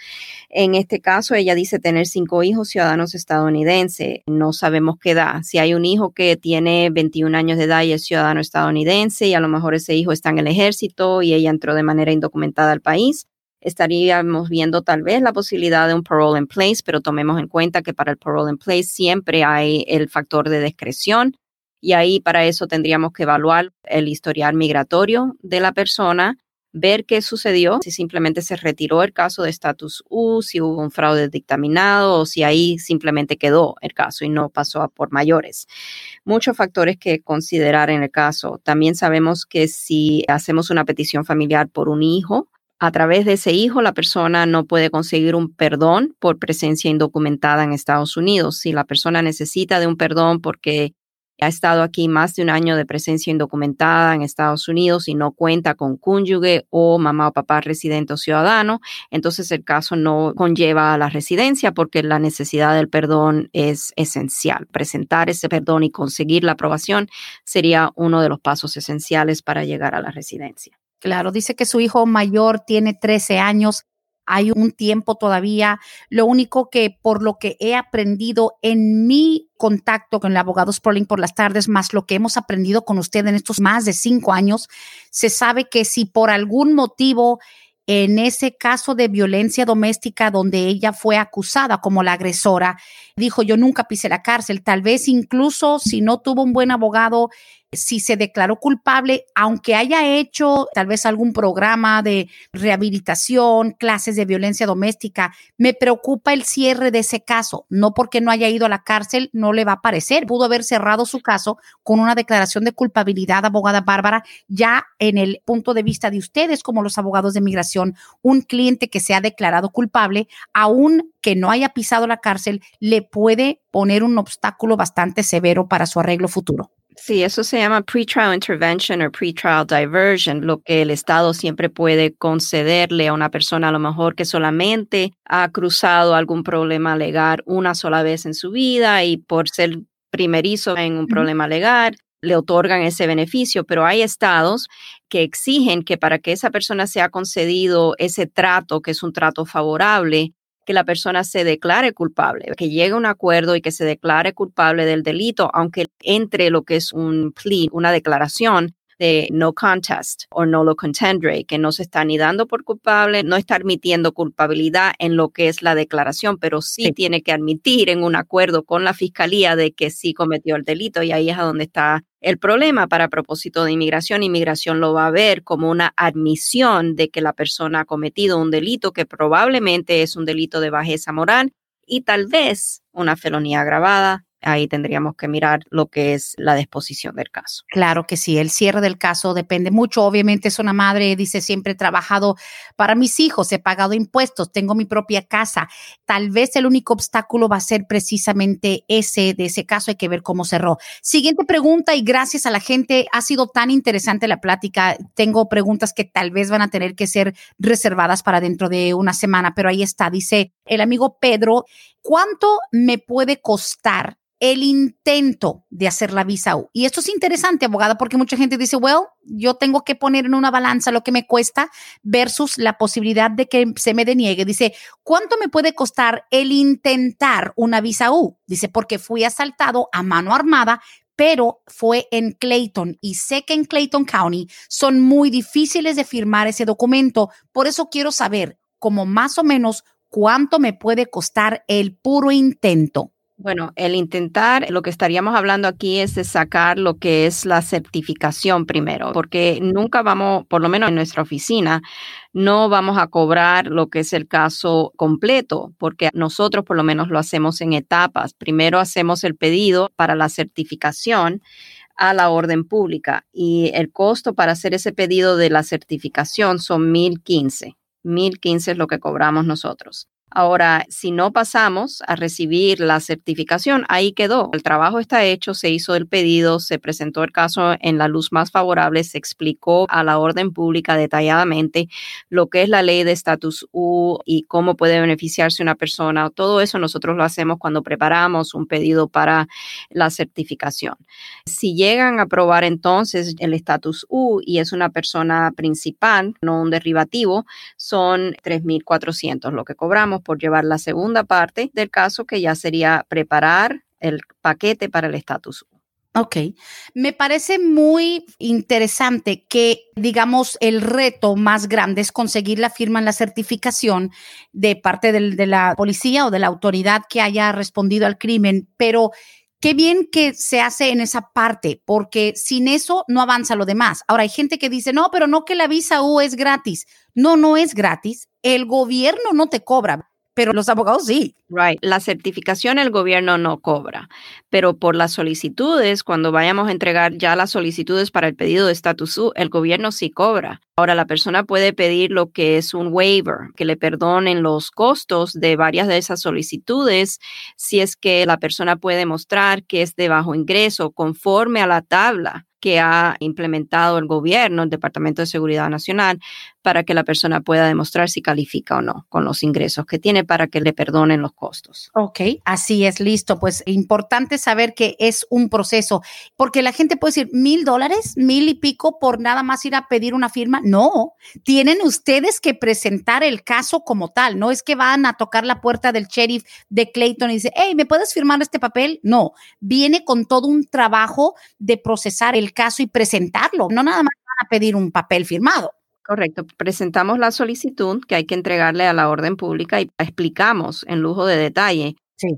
Speaker 2: En este caso, ella dice tener cinco hijos ciudadanos estadounidenses. No sabemos qué edad. Si hay un hijo que tiene 21 años de edad y es ciudadano estadounidense y a lo mejor ese hijo está en el ejército y ella entró de manera indocumentada al país, estaríamos viendo tal vez la posibilidad de un parole in place, pero tomemos en cuenta que para el parole in place siempre hay el factor de discreción y ahí para eso tendríamos que evaluar el historial migratorio de la persona, ver qué sucedió, si simplemente se retiró el caso de status U, si hubo un fraude dictaminado o si ahí simplemente quedó el caso y no pasó a por mayores. Muchos factores que considerar en el caso. También sabemos que si hacemos una petición familiar por un hijo, a través de ese hijo, la persona no puede conseguir un perdón por presencia indocumentada en Estados Unidos. Si la persona necesita de un perdón porque ha estado aquí más de un año de presencia indocumentada en Estados Unidos y no cuenta con cónyuge o mamá o papá residente o ciudadano, entonces el caso no conlleva a la residencia porque la necesidad del perdón es esencial. Presentar ese perdón y conseguir la aprobación sería uno de los pasos esenciales para llegar a la residencia.
Speaker 1: Claro, dice que su hijo mayor tiene 13 años. Hay un tiempo todavía. Lo único que por lo que he aprendido en mi contacto con el abogado Sproling por las tardes, más lo que hemos aprendido con usted en estos más de cinco años, se sabe que si por algún motivo en ese caso de violencia doméstica donde ella fue acusada como la agresora, dijo yo nunca pisé la cárcel, tal vez incluso si no tuvo un buen abogado si se declaró culpable, aunque haya hecho tal vez algún programa de rehabilitación, clases de violencia doméstica, me preocupa el cierre de ese caso. No porque no haya ido a la cárcel, no le va a parecer. Pudo haber cerrado su caso con una declaración de culpabilidad, abogada Bárbara, ya en el punto de vista de ustedes como los abogados de migración, un cliente que se ha declarado culpable, aún que no haya pisado la cárcel, le puede poner un obstáculo bastante severo para su arreglo futuro.
Speaker 2: Sí, eso se llama pretrial intervention o pretrial diversion, lo que el Estado siempre puede concederle a una persona a lo mejor que solamente ha cruzado algún problema legal una sola vez en su vida y por ser primerizo en un problema legal le otorgan ese beneficio, pero hay estados que exigen que para que esa persona sea concedido ese trato, que es un trato favorable, que la persona se declare culpable, que llegue a un acuerdo y que se declare culpable del delito, aunque entre lo que es un plea, una declaración, de no contest o no lo contendere, que no se está ni dando por culpable, no está admitiendo culpabilidad en lo que es la declaración, pero sí, tiene que admitir en un acuerdo con la fiscalía de que sí cometió el delito y ahí es a donde está el problema para propósito de inmigración. Inmigración lo va a ver como una admisión de que la persona ha cometido un delito que probablemente es un delito de bajeza moral y tal vez una felonía agravada ahí tendríamos que mirar lo que es la disposición del caso.
Speaker 1: Claro que sí, el cierre del caso depende mucho. Obviamente es una madre, dice, siempre he trabajado para mis hijos, he pagado impuestos, tengo mi propia casa. Tal vez el único obstáculo va a ser precisamente ese, de ese caso, hay que ver cómo cerró. Siguiente pregunta y gracias a la gente, ha sido tan interesante la plática. Tengo preguntas que tal vez van a tener que ser reservadas para dentro de una semana, pero ahí está, dice el amigo Pedro, ¿cuánto me puede costar el intento de hacer la visa U. Y esto es interesante, abogada, porque mucha gente dice, well, yo tengo que poner en una balanza lo que me cuesta versus la posibilidad de que se me deniegue. Dice, ¿cuánto me puede costar el intentar una visa U? Dice, porque fui asaltado a mano armada, pero fue en Clayton y sé que en Clayton County son muy difíciles de firmar ese documento. Por eso quiero saber, como más o menos, cuánto me puede costar el puro intento.
Speaker 2: Bueno, el intentar, lo que estaríamos hablando aquí es de sacar lo que es la certificación primero, porque nunca vamos, por lo menos en nuestra oficina, no vamos a cobrar lo que es el caso completo, porque nosotros por lo menos lo hacemos en etapas. Primero hacemos el pedido para la certificación a la orden pública y el costo para hacer ese pedido de la certificación son 1015. 1015 es lo que cobramos nosotros. Ahora, si no pasamos a recibir la certificación, ahí quedó. El trabajo está hecho, se hizo el pedido, se presentó el caso en la luz más favorable, se explicó a la orden pública detalladamente lo que es la ley de estatus U y cómo puede beneficiarse una persona. Todo eso nosotros lo hacemos cuando preparamos un pedido para la certificación. Si llegan a aprobar entonces el estatus U y es una persona principal, no un derivativo, son 3.400 lo que cobramos por llevar la segunda parte del caso, que ya sería preparar el paquete para el estatus.
Speaker 1: Ok, me parece muy interesante que, digamos, el reto más grande es conseguir la firma en la certificación de parte de la policía o de la autoridad que haya respondido al crimen, pero qué bien que se hace en esa parte, porque sin eso no avanza lo demás. Ahora, hay gente que dice, no, pero no que la visa U es gratis. No, no es gratis. El gobierno no te cobra pero los abogados sí.
Speaker 2: Right. La certificación el gobierno no cobra, pero por las solicitudes, cuando vayamos a entregar ya las solicitudes para el pedido de estatus U, el gobierno sí cobra. Ahora la persona puede pedir lo que es un waiver, que le perdonen los costos de varias de esas solicitudes si es que la persona puede mostrar que es de bajo ingreso conforme a la tabla que ha implementado el gobierno, el Departamento de Seguridad Nacional, para que la persona pueda demostrar si califica o no con los ingresos que tiene para que le perdonen los costos.
Speaker 1: Ok, así es, listo. Pues importante saber que es un proceso, porque la gente puede decir mil dólares, mil y pico por nada más ir a pedir una firma. No, tienen ustedes que presentar el caso como tal. No es que van a tocar la puerta del sheriff de Clayton y dice, hey, ¿me puedes firmar este papel? No, viene con todo un trabajo de procesar el caso y presentarlo. No nada más van a pedir un papel firmado.
Speaker 2: Correcto. Presentamos la solicitud que hay que entregarle a la orden pública y explicamos en lujo de detalle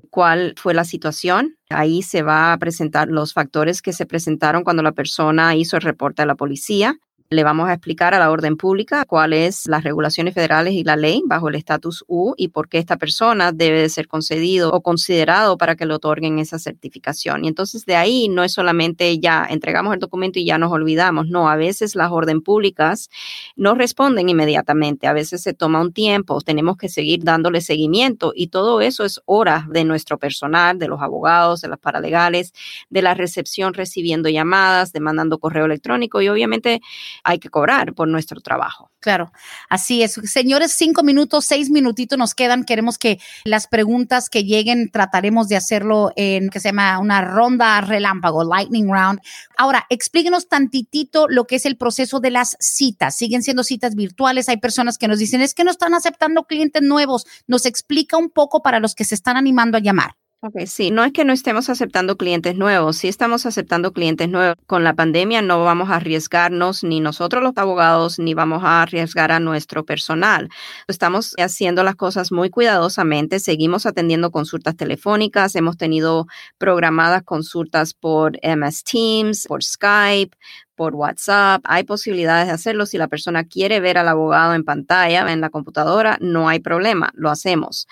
Speaker 2: cuál fue la situación. Ahí se va a presentar los factores que se presentaron cuando la persona hizo el reporte a la policía, le vamos a explicar a la orden pública cuáles las regulaciones federales y la ley bajo el estatus U y por qué esta persona debe de ser concedido o considerado para que le otorguen esa certificación. Y entonces de ahí no es solamente ya entregamos el documento y ya nos olvidamos, no, a veces las orden públicas no responden inmediatamente, a veces se toma un tiempo, tenemos que seguir dándole seguimiento y todo eso es horas de nuestro personal, de los abogados, de las paralegales, de la recepción recibiendo llamadas, demandando correo electrónico y obviamente hay que cobrar por nuestro trabajo.
Speaker 1: Claro, así es. Señores, cinco minutos, seis minutitos nos quedan. Queremos que las preguntas que lleguen trataremos de hacerlo en que se llama una ronda relámpago, lightning round. Ahora, explíquenos tantitito lo que es el proceso de las citas. Siguen siendo citas virtuales. Hay personas que nos dicen es que no están aceptando clientes nuevos. Nos explica un poco para los que se están animando a llamar.
Speaker 2: Ok, sí, no es que no estemos aceptando clientes nuevos, sí estamos aceptando clientes nuevos. Con la pandemia no vamos a arriesgarnos ni nosotros los abogados ni vamos a arriesgar a nuestro personal. Estamos haciendo las cosas muy cuidadosamente, seguimos atendiendo consultas telefónicas, hemos tenido programadas consultas por MS Teams, por Skype, por WhatsApp. Hay posibilidades de hacerlo. Si la persona quiere ver al abogado en pantalla, en la computadora, no hay problema, lo hacemos.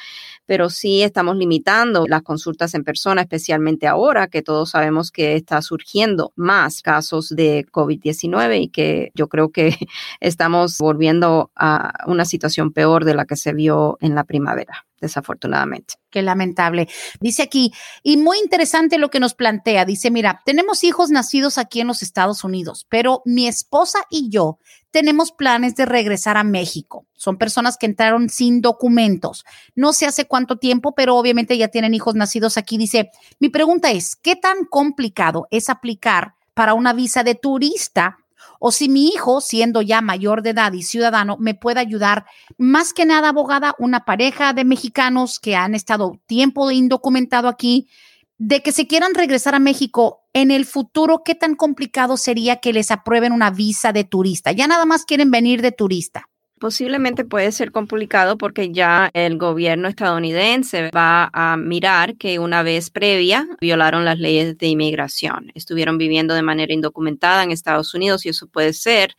Speaker 2: Pero sí estamos limitando las consultas en persona, especialmente ahora que todos sabemos que está surgiendo más casos de COVID-19 y que yo creo que [laughs] estamos volviendo a una situación peor de la que se vio en la primavera desafortunadamente.
Speaker 1: Qué lamentable. Dice aquí, y muy interesante lo que nos plantea, dice, mira, tenemos hijos nacidos aquí en los Estados Unidos, pero mi esposa y yo tenemos planes de regresar a México. Son personas que entraron sin documentos. No sé hace cuánto tiempo, pero obviamente ya tienen hijos nacidos aquí. Dice, mi pregunta es, ¿qué tan complicado es aplicar para una visa de turista o si mi hijo, siendo ya mayor de edad y ciudadano, me puede ayudar. Más que nada, abogada, una pareja de mexicanos que han estado tiempo indocumentado aquí, de que se quieran regresar a México en el futuro, ¿qué tan complicado sería que les aprueben una visa de turista? Ya nada más quieren venir de turista.
Speaker 2: Posiblemente puede ser complicado porque ya el gobierno estadounidense va a mirar que una vez previa violaron las leyes de inmigración. Estuvieron viviendo de manera indocumentada en Estados Unidos y eso puede ser,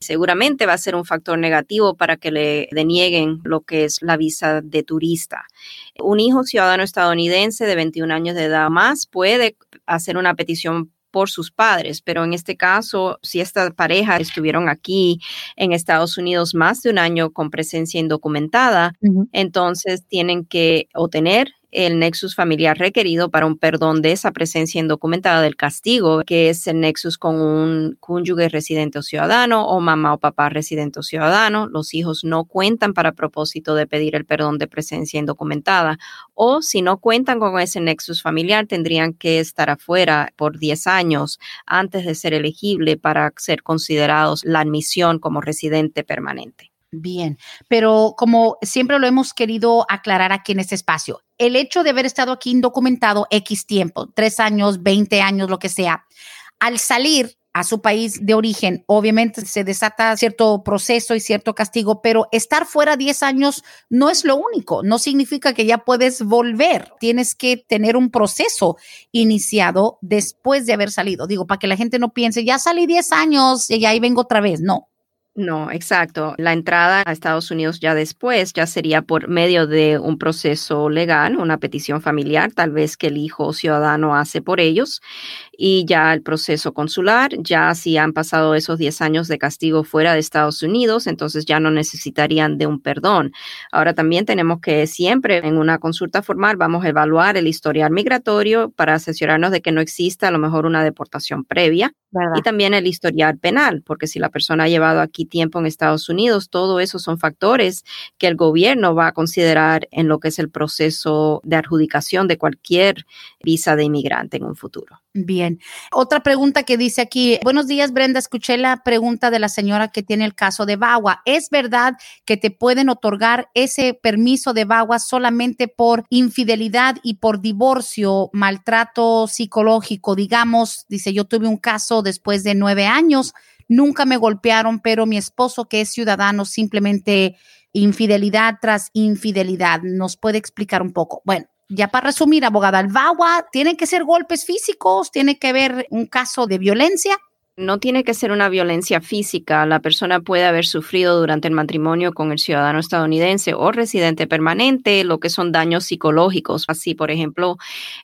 Speaker 2: seguramente va a ser un factor negativo para que le denieguen lo que es la visa de turista. Un hijo ciudadano estadounidense de 21 años de edad más puede hacer una petición por sus padres, pero en este caso, si esta pareja estuvieron aquí en Estados Unidos más de un año con presencia indocumentada, entonces tienen que obtener el nexus familiar requerido para un perdón de esa presencia indocumentada del castigo, que es el nexus con un cónyuge residente o ciudadano o mamá o papá residente o ciudadano. Los hijos no cuentan para propósito de pedir el perdón de presencia indocumentada o si no cuentan con ese nexus familiar tendrían que estar afuera por 10 años antes de ser elegible para ser considerados la admisión como residente permanente.
Speaker 1: Bien, pero como siempre lo hemos querido aclarar aquí en este espacio, el hecho de haber estado aquí indocumentado X tiempo, tres años, 20 años, lo que sea, al salir a su país de origen, obviamente se desata cierto proceso y cierto castigo, pero estar fuera 10 años no es lo único, no significa que ya puedes volver, tienes que tener un proceso iniciado después de haber salido. Digo, para que la gente no piense, ya salí 10 años y ahí vengo otra vez, no.
Speaker 2: No, exacto. La entrada a Estados Unidos ya después ya sería por medio de un proceso legal, una petición familiar, tal vez que el hijo ciudadano hace por ellos, y ya el proceso consular, ya si han pasado esos 10 años de castigo fuera de Estados Unidos, entonces ya no necesitarían de un perdón. Ahora también tenemos que siempre en una consulta formal vamos a evaluar el historial migratorio para asesorarnos de que no exista a lo mejor una deportación previa y también el historial penal, porque si la persona ha llevado aquí tiempo en Estados Unidos, todo eso son factores que el gobierno va a considerar en lo que es el proceso de adjudicación de cualquier visa de inmigrante en un futuro.
Speaker 1: Bien. Otra pregunta que dice aquí, buenos días Brenda, escuché la pregunta de la señora que tiene el caso de Bagua. ¿Es verdad que te pueden otorgar ese permiso de Bagua solamente por infidelidad y por divorcio, maltrato psicológico? Digamos, dice, yo tuve un caso después de nueve años, nunca me golpearon, pero mi esposo que es ciudadano simplemente infidelidad tras infidelidad. ¿Nos puede explicar un poco? Bueno ya para resumir, abogada, el VAWA tiene que ser golpes físicos, tiene que haber un caso de violencia.
Speaker 2: No tiene que ser una violencia física. La persona puede haber sufrido durante el matrimonio con el ciudadano estadounidense o residente permanente, lo que son daños psicológicos. Así, por ejemplo,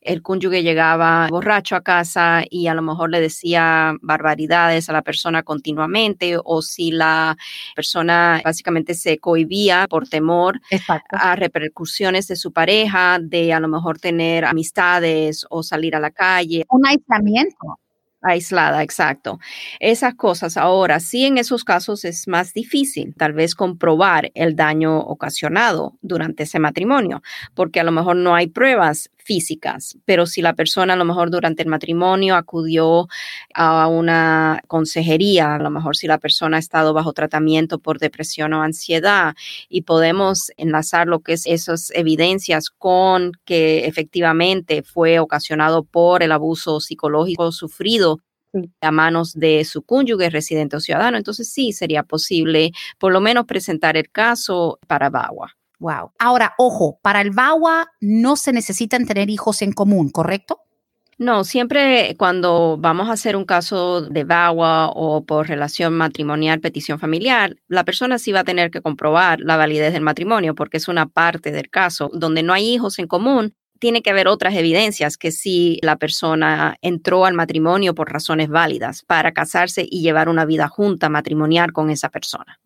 Speaker 2: el cónyuge llegaba borracho a casa y a lo mejor le decía barbaridades a la persona continuamente, o si la persona básicamente se cohibía por temor a repercusiones de su pareja, de a lo mejor tener amistades o salir a la calle.
Speaker 1: Un aislamiento
Speaker 2: aislada, exacto. Esas cosas ahora, sí en esos casos es más difícil tal vez comprobar el daño ocasionado durante ese matrimonio, porque a lo mejor no hay pruebas físicas, pero si la persona a lo mejor durante el matrimonio acudió a una consejería, a lo mejor si la persona ha estado bajo tratamiento por depresión o ansiedad y podemos enlazar lo que es esas evidencias con que efectivamente fue ocasionado por el abuso psicológico sufrido a manos de su cónyuge residente o ciudadano, entonces sí sería posible por lo menos presentar el caso para VAWA.
Speaker 1: Wow. Ahora, ojo, para el VAWA no se necesitan tener hijos en común, ¿correcto?
Speaker 2: No, siempre cuando vamos a hacer un caso de VAWA o por relación matrimonial, petición familiar, la persona sí va a tener que comprobar la validez del matrimonio porque es una parte del caso. Donde no hay hijos en común, tiene que haber otras evidencias que si la persona entró al matrimonio por razones válidas para casarse y llevar una vida junta matrimonial con esa persona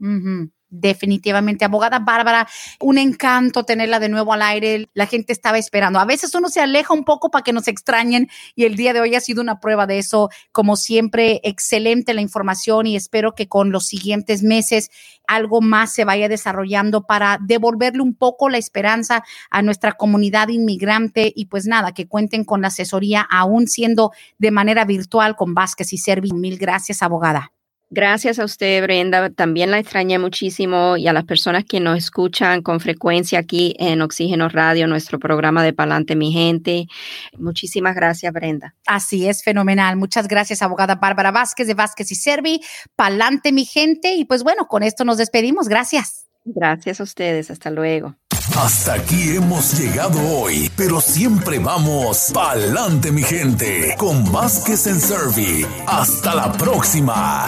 Speaker 1: definitivamente. Abogada Bárbara, un encanto tenerla de nuevo al aire. La gente estaba esperando. A veces uno se aleja un poco para que nos extrañen y el día de hoy ha sido una prueba de eso. Como siempre, excelente la información y espero que con los siguientes meses algo más se vaya desarrollando para devolverle un poco la esperanza a nuestra comunidad inmigrante y pues nada, que cuenten con la asesoría aún siendo de manera virtual con Vázquez y Servi. Mil gracias, abogada.
Speaker 2: Gracias a usted, Brenda. También la extrañé muchísimo y a las personas que nos escuchan con frecuencia aquí en Oxígeno Radio, nuestro programa de Palante Mi Gente. Muchísimas gracias, Brenda.
Speaker 1: Así es, fenomenal. Muchas gracias, abogada Bárbara Vázquez de Vázquez y Servi. Palante Mi Gente. Y pues bueno, con esto nos despedimos. Gracias.
Speaker 2: Gracias a ustedes. Hasta luego.
Speaker 3: Hasta aquí hemos llegado hoy, pero siempre vamos pa'lante mi gente con Vázquez en Servi. Hasta la próxima.